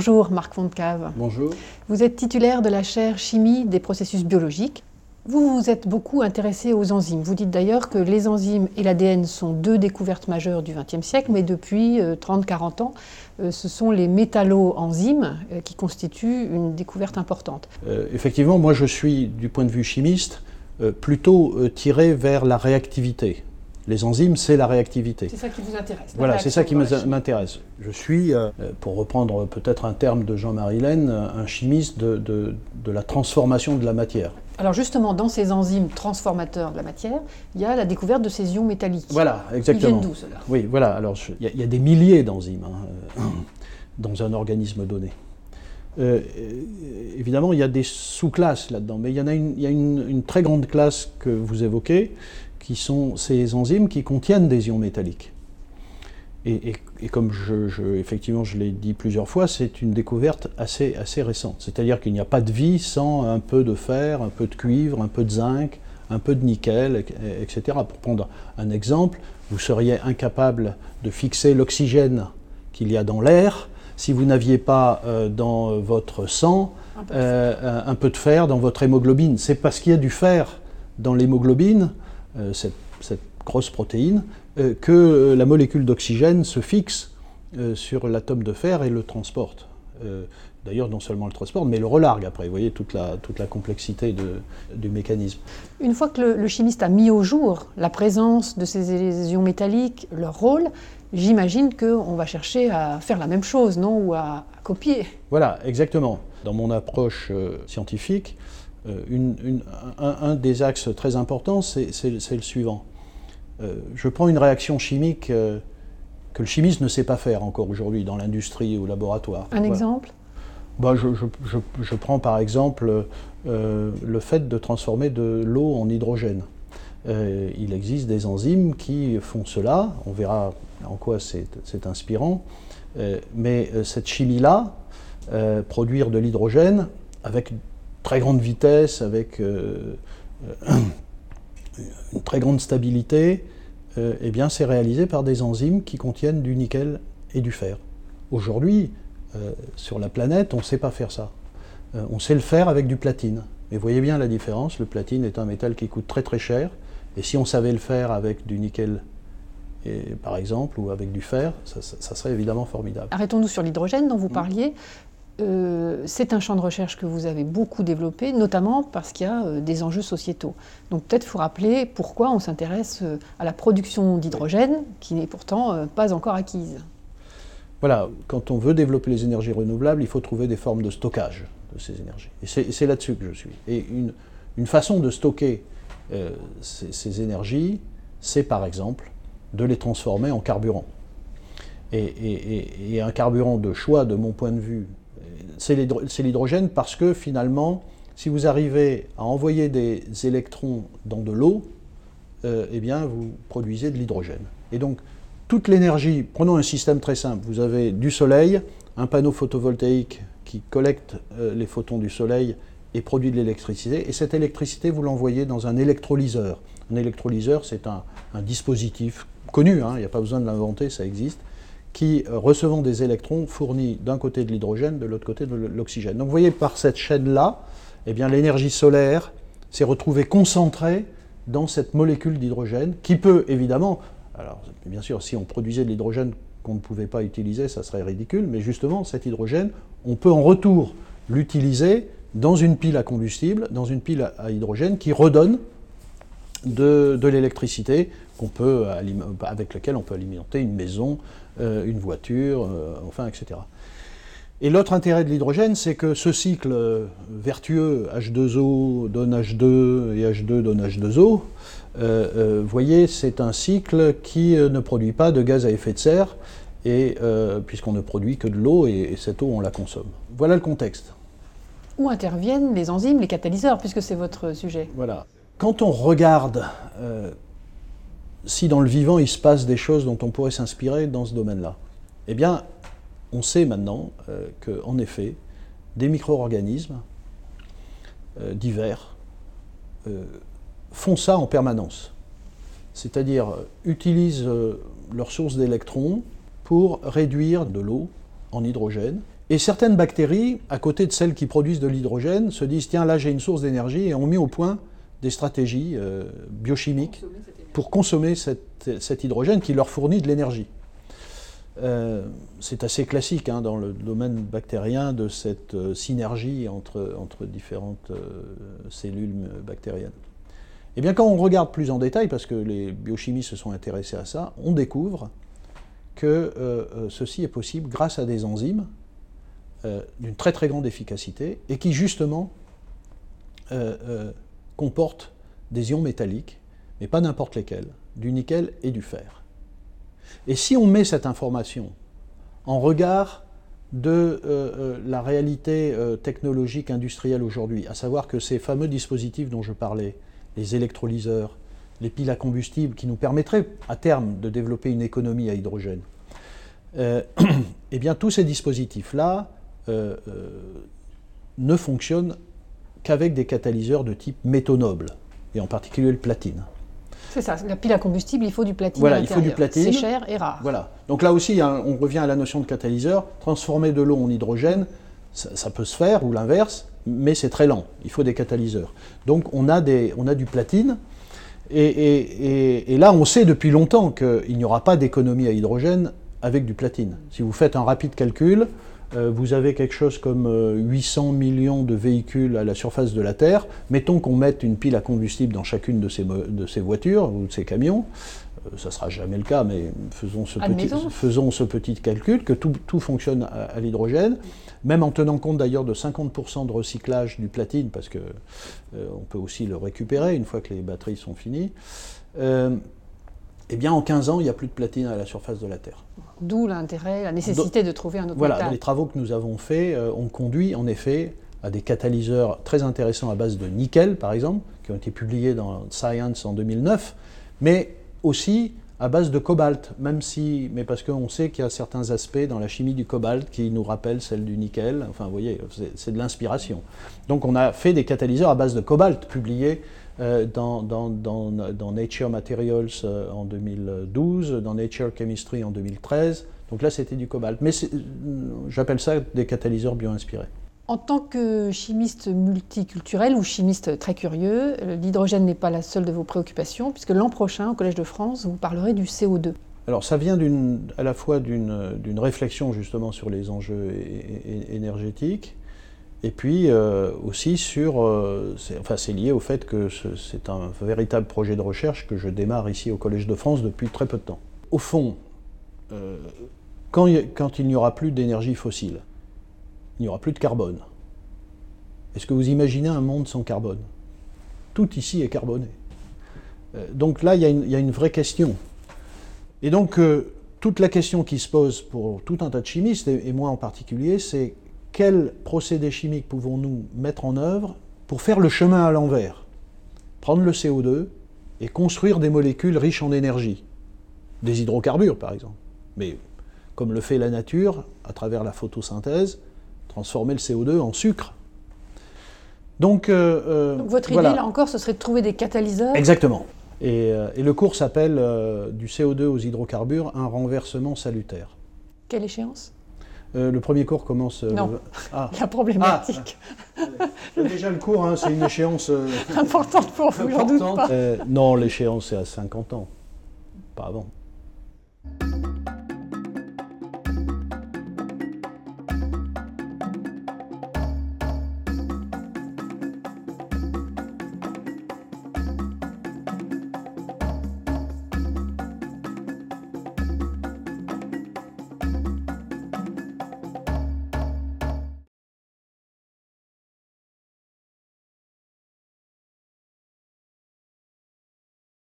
Bonjour Marc Fontcave. Bonjour. Vous êtes titulaire de la chaire chimie des processus biologiques. Vous vous êtes beaucoup intéressé aux enzymes. Vous dites d'ailleurs que les enzymes et l'ADN sont deux découvertes majeures du XXe siècle, mais depuis 30-40 ans, euh, ce sont les métallo-enzymes euh, qui constituent une découverte importante. Euh, effectivement, moi je suis, du point de vue chimiste, plutôt tiré vers la réactivité. Les enzymes, c'est la réactivité. C'est ça qui vous intéresse. Voilà, c'est ça qui m'intéresse. Je suis, euh, pour reprendre peut-être un terme de Jean-Marie Laine, un chimiste de, de, la transformation de la matière. Alors justement, dans ces enzymes transformateurs de la matière, il y a la découverte de ces ions métalliques. Voilà, exactement. Ils viennent d'où cela Oui, voilà. Alors il y, a des milliers d'enzymes hein, dans un organisme donné. Euh, évidemment, il y a des sous-classes là-dedans, mais il y en a, une, il y a une, une, très grande classe que vous évoquez, qui sont ces enzymes qui contiennent des ions métalliques. Et, comme je, effectivement je l'ai dit plusieurs fois, c'est une découverte assez, assez récente. C'est-à-dire qu'il n'y a pas de vie sans un peu de fer, un peu de cuivre, un peu de zinc, un peu de nickel, etc. Pour prendre un exemple, vous seriez incapable de fixer l'oxygène qu'il y a dans l'air si vous n'aviez pas euh, dans votre sang euh, un peu de fer dans votre hémoglobine. C'est parce qu'il y a du fer dans l'hémoglobine euh, cette, grosse protéine, euh, que euh, la molécule d'oxygène se fixe sur l'atome de fer et le transporte. D'ailleurs, non seulement le transporte, mais le relargue après. Vous voyez toute la, toute la complexité du mécanisme. Une fois que le, chimiste a mis au jour la présence de ces ions métalliques, leur rôle, j'imagine qu'on va chercher à faire la même chose, non? Ou à, copier. Voilà, exactement. Dans mon approche scientifique, euh, un, des axes très importants, c'est le suivant. Euh, je prends une réaction chimique euh, que le chimiste ne sait pas faire encore aujourd'hui dans l'industrie ou au laboratoire. Un exemple? Bah, je, prends par exemple le fait de transformer de l'eau en hydrogène. il existe des enzymes qui font cela, on verra en quoi c'est inspirant, mais cette chimie-là, produire de l'hydrogène avec très grande vitesse, avec euh, euh, une très grande stabilité, euh, eh bien c'est réalisé par des enzymes qui contiennent du nickel et du fer. Aujourd'hui, sur la planète, on ne sait pas faire ça. on sait le faire avec du platine. Mais voyez bien la différence, le platine est un métal qui coûte très très cher, et si on savait le faire avec du nickel et, par exemple, ou avec du fer, ça, ça serait évidemment formidable. Arrêtons-nous sur l'hydrogène dont vous mm. parliez. Euh, c'est un champ de recherche que vous avez beaucoup développé, notamment parce qu'il y a euh, des enjeux sociétaux. Donc peut-être faut rappeler pourquoi on s'intéresse euh, à la production d'hydrogène, qui n'est pourtant pas encore acquise. Voilà, quand on veut développer les énergies renouvelables, il faut trouver des formes de stockage de ces énergies. Et c'est là-dessus que je suis. Et une, façon de stocker ces, énergies, c'est par exemple de les transformer en carburant. et, un carburant de choix, de mon point de vue, c'est l'hydrogène parce que finalement, si vous arrivez à envoyer des électrons dans de l'eau, euh, eh bien, vous produisez de l'hydrogène. Et donc, toute l'énergie, prenons un système très simple, vous avez du soleil, un panneau photovoltaïque qui collecte euh, les photons du soleil et produit de l'électricité, et cette électricité, vous l'envoyez dans un électrolyseur. Un électrolyseur, c'est un, dispositif connu, hein, il n'y a pas besoin de l'inventer, ça existe, qui, euh, recevant des électrons, fournit d'un côté de l'hydrogène, de l'autre côté de l'oxygène. Donc vous voyez, par cette chaîne-là, eh l'énergie solaire s'est retrouvée concentrée dans cette molécule d'hydrogène, qui peut évidemment, alors bien sûr, si on produisait de l'hydrogène qu'on ne pouvait pas utiliser, ça serait ridicule, mais justement, cet hydrogène, on peut en retour l'utiliser dans une pile à combustible, dans une pile à hydrogène qui redonne de, l'électricité qu'on peut, avec laquelle on peut alimenter une maison, euh, une voiture, euh, enfin, etc. Et l'autre intérêt de l'hydrogène, c'est que ce cycle vertueux H2O donne H2 et H2 donne H2O, euh, vous voyez, c'est un cycle qui ne produit pas de gaz à effet de serre, et puisqu'on ne produit que de l'eau, et, cette eau, on la consomme. Voilà le contexte. Où interviennent les enzymes, les catalyseurs, puisque c'est votre sujet? Voilà. Quand on regarde si dans le vivant il se passe des choses dont on pourrait s'inspirer dans ce domaine-là, eh bien, on sait maintenant euh, qu'en effet, des micro-organismes euh, divers euh, font ça en permanence. C'est-à-dire utilisent leur source d'électrons pour réduire de l'eau en hydrogène Et certaines bactéries, à côté de celles qui produisent de l'hydrogène, se disent tiens, là j'ai une source d'énergie et ont mis au point des stratégies euh, biochimiques pour consommer cet hydrogène qui leur fournit de l'énergie. Euh, c'est assez classique hein, dans le domaine bactérien de cette euh, synergie entre, entre différentes cellules bactériennes. Eh bien, quand on regarde plus en détail, parce que les biochimistes se sont intéressés à ça, on découvre que ceci est possible grâce à des enzymes d'une très très grande efficacité et qui justement euh, euh, comporte des ions métalliques, mais pas n'importe lesquels, du nickel et du fer. Et si on met cette information en regard de la réalité technologique industrielle aujourd'hui, à savoir que ces fameux dispositifs dont je parlais, les électrolyseurs, les piles à combustible qui nous permettraient à terme de développer une économie à hydrogène, eh bien tous ces dispositifs-là euh, euh, ne fonctionne qu'avec des catalyseurs de type métaux nobles, et en particulier le platine. C'est ça, la pile à combustible, il faut du platine. Voilà, il faut du platine. C'est cher et rare. Voilà. Donc là aussi, hein, on revient à la notion de catalyseur. Transformer de l'eau en hydrogène, ça, peut se faire, ou l'inverse, mais c'est très lent. Il faut des catalyseurs. Donc on a, des, on a du platine. Et, et là, on sait depuis longtemps qu'il n'y aura pas d'économie à hydrogène avec du platine. Si vous faites un rapide calcul, vous avez quelque chose comme 800 euh, millions de véhicules à la surface de la Terre. Mettons qu'on mette une pile à combustible dans chacune de ces, de ces voitures ou de ces camions. Euh, ça ne sera jamais le cas, mais faisons ce, petit, faisons ce petit calcul, que tout, tout fonctionne à, l'hydrogène, même en tenant compte d'ailleurs de 50% de recyclage du platine, parce qu'on on peut aussi le récupérer une fois que les batteries sont finies eh bien en 15 ans, il n'y a plus de platine à la surface de la Terre. D'où l'intérêt, la nécessité de trouver un autre voilà, les travaux que nous avons faits euh, ont conduit en effet à des catalyseurs très intéressants à base de nickel, par exemple, qui ont été publiés dans Science en 2009, mais aussi à base de cobalt, même si, mais parce qu'on sait qu'il y a certains aspects dans la chimie du cobalt qui nous rappellent celle du nickel. Enfin, vous voyez, c'est de l'inspiration. Donc, on a fait des catalyseurs à base de cobalt publiés euh, dans, dans, Nature Materials euh, en 2012, dans Nature Chemistry en 2013. Donc là, c'était du cobalt. Mais j'appelle ça des catalyseurs bio-inspirés. En tant que chimiste multiculturel ou chimiste très curieux, euh, l'hydrogène n'est pas la seule de vos préoccupations, puisque l'an prochain, au Collège de France, vous parlerez du CO2. Alors ça vient à la fois d'une réflexion justement sur les enjeux énergétiques, et puis euh, aussi sur, euh, enfin c'est lié au fait que c'est un véritable projet de recherche que je démarre ici au Collège de France depuis très peu de temps. Au fond, euh, quand, il n'y aura plus d'énergie fossile, il n'y aura plus de carbone. Est-ce que vous imaginez un monde sans carbone? Tout ici est carboné. donc là, il y, a une vraie question. Et donc, toute la question qui se pose pour tout un tas de chimistes, et moi en particulier, c'est quels procédés chimiques pouvons-nous mettre en œuvre pour faire le chemin à l'envers Prendre le CO2 et construire des molécules riches en énergie. Des hydrocarbures, par exemple. Mais comme le fait la nature, à travers la photosynthèse, transformer le CO2 en sucre. Donc, euh, euh, votre idée, là encore, ce serait de trouver des catalyseurs Exactement. Et, euh, le cours s'appelle Du CO2 aux hydrocarbures, un renversement salutaire. Quelle échéance? Euh, le premier cours commence. Euh, non, ah. la problématique. Ah, déjà le cours, hein, c'est une échéance. Euh, importante pour vous, j'en doute pas. non, l'échéance c'est à 50 ans, pas avant.